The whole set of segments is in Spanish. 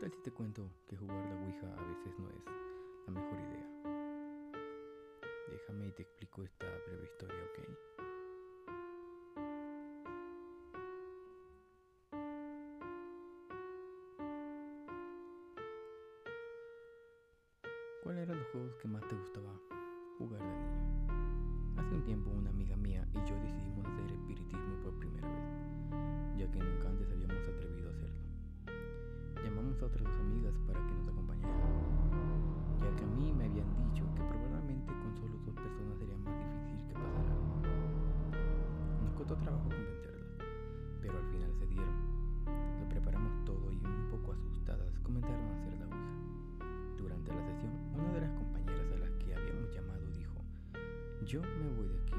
tal si te cuento que jugar la Ouija a veces no es la mejor idea? Déjame y te explico esta breve historia, ¿ok? ¿Cuáles eran los juegos que más te gustaba jugar de niño? Hace un tiempo una amiga mía A otras dos amigas para que nos acompañaran, ya que a mí me habían dicho que probablemente con solo dos personas sería más difícil que pasara algo. Nos costó trabajo convencerlas, pero al final se dieron. Lo preparamos todo y un poco asustadas comenzaron a hacer la ouija. Durante la sesión, una de las compañeras a las que habíamos llamado dijo, yo me voy de aquí,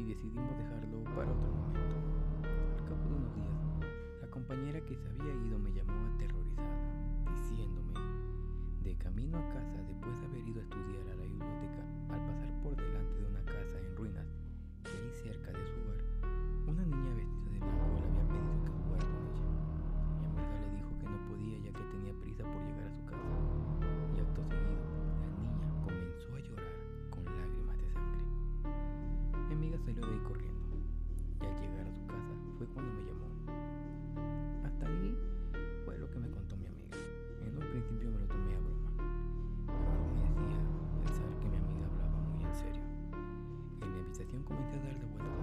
y decidimos dejarlo para otro momento. Al cabo de unos días, la compañera que se había ido me llamó salió de ahí corriendo. Y al llegar a su casa fue cuando me llamó. Hasta ahí fue lo que me contó mi amiga. En un principio me lo tomé a broma. Pero me decía pensar que mi amiga hablaba muy en serio. En mi habitación comencé a darle vueltas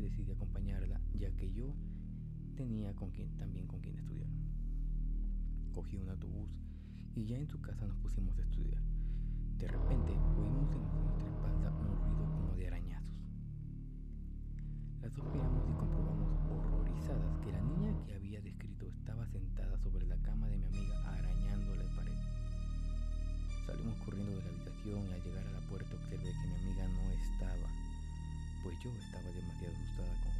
que decidí acompañarla, ya que yo tenía con quien, también con quien estudiar. Cogí un autobús y ya en su casa nos pusimos a estudiar. De repente oímos en nuestra espalda un ruido como de arañazos. Las dos miramos y comprobamos horrorizadas que la niña que había descrito estaba sentada sobre la cama de mi amiga arañando la pared. Salimos corriendo de la habitación y al llegar a la puerta observé yo estaba demasiado asustada como